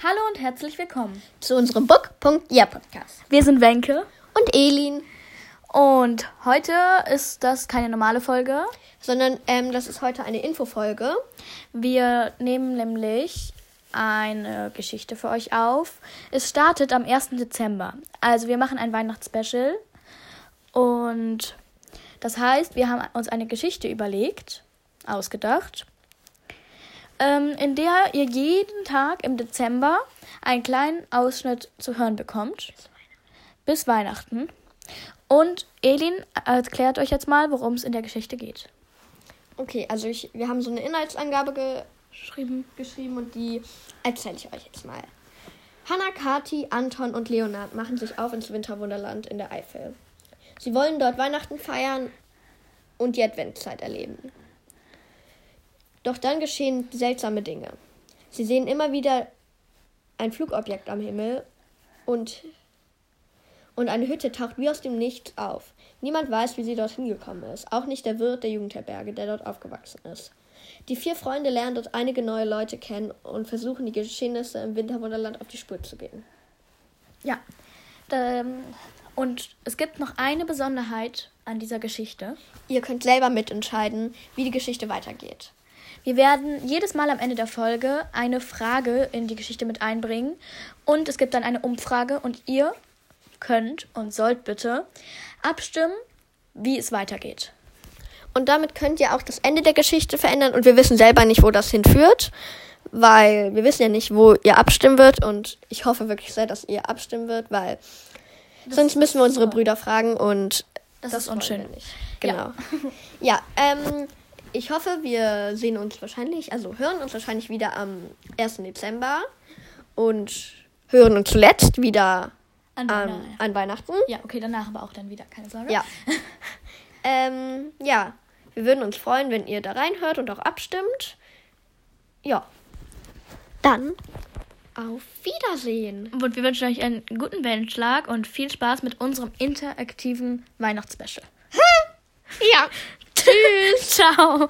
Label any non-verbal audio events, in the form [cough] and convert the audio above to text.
Hallo und herzlich willkommen zu unserem Book.ja Podcast. Wir sind Wenke und Elin. Und heute ist das keine normale Folge, sondern ähm, das ist heute eine Infofolge. Wir nehmen nämlich eine Geschichte für euch auf. Es startet am 1. Dezember. Also wir machen ein Weihnachtsspecial. Und das heißt, wir haben uns eine Geschichte überlegt, ausgedacht ähm, in der ihr jeden Tag im Dezember einen kleinen Ausschnitt zu hören bekommt. Bis Weihnachten. Und Elin erklärt euch jetzt mal, worum es in der Geschichte geht. Okay, also ich, wir haben so eine Inhaltsangabe geschrieben, geschrieben und die erzähle ich euch jetzt mal. Hanna, Kati, Anton und Leonard machen sich auf ins Winterwunderland in der Eifel. Sie wollen dort Weihnachten feiern und die Adventszeit erleben. Doch dann geschehen seltsame Dinge. Sie sehen immer wieder ein Flugobjekt am Himmel und, und eine Hütte taucht wie aus dem Nichts auf. Niemand weiß, wie sie dorthin gekommen ist, auch nicht der Wirt der Jugendherberge, der dort aufgewachsen ist. Die vier Freunde lernen dort einige neue Leute kennen und versuchen, die Geschehnisse im Winterwunderland auf die Spur zu gehen. Ja, ähm, und es gibt noch eine Besonderheit an dieser Geschichte. Ihr könnt selber mitentscheiden, wie die Geschichte weitergeht. Wir werden jedes Mal am Ende der Folge eine Frage in die Geschichte mit einbringen und es gibt dann eine Umfrage und ihr könnt und sollt bitte abstimmen, wie es weitergeht. Und damit könnt ihr auch das Ende der Geschichte verändern und wir wissen selber nicht, wo das hinführt, weil wir wissen ja nicht, wo ihr abstimmen wird und ich hoffe wirklich sehr, dass ihr abstimmen wird, weil das sonst müssen wir unsere Brüder fragen und das, das ist unschön. Genau. Ja, ja ähm, ich hoffe, wir sehen uns wahrscheinlich, also hören uns wahrscheinlich wieder am 1. Dezember und hören uns zuletzt wieder an, ähm, an Weihnachten. Ja, okay, danach aber auch dann wieder, keine Sorge. Ja. [laughs] ähm, ja, wir würden uns freuen, wenn ihr da reinhört und auch abstimmt. Ja. Dann auf Wiedersehen. Und wir wünschen euch einen guten Wellenschlag und viel Spaß mit unserem interaktiven Weihnachtsspecial. ja. [laughs] 去找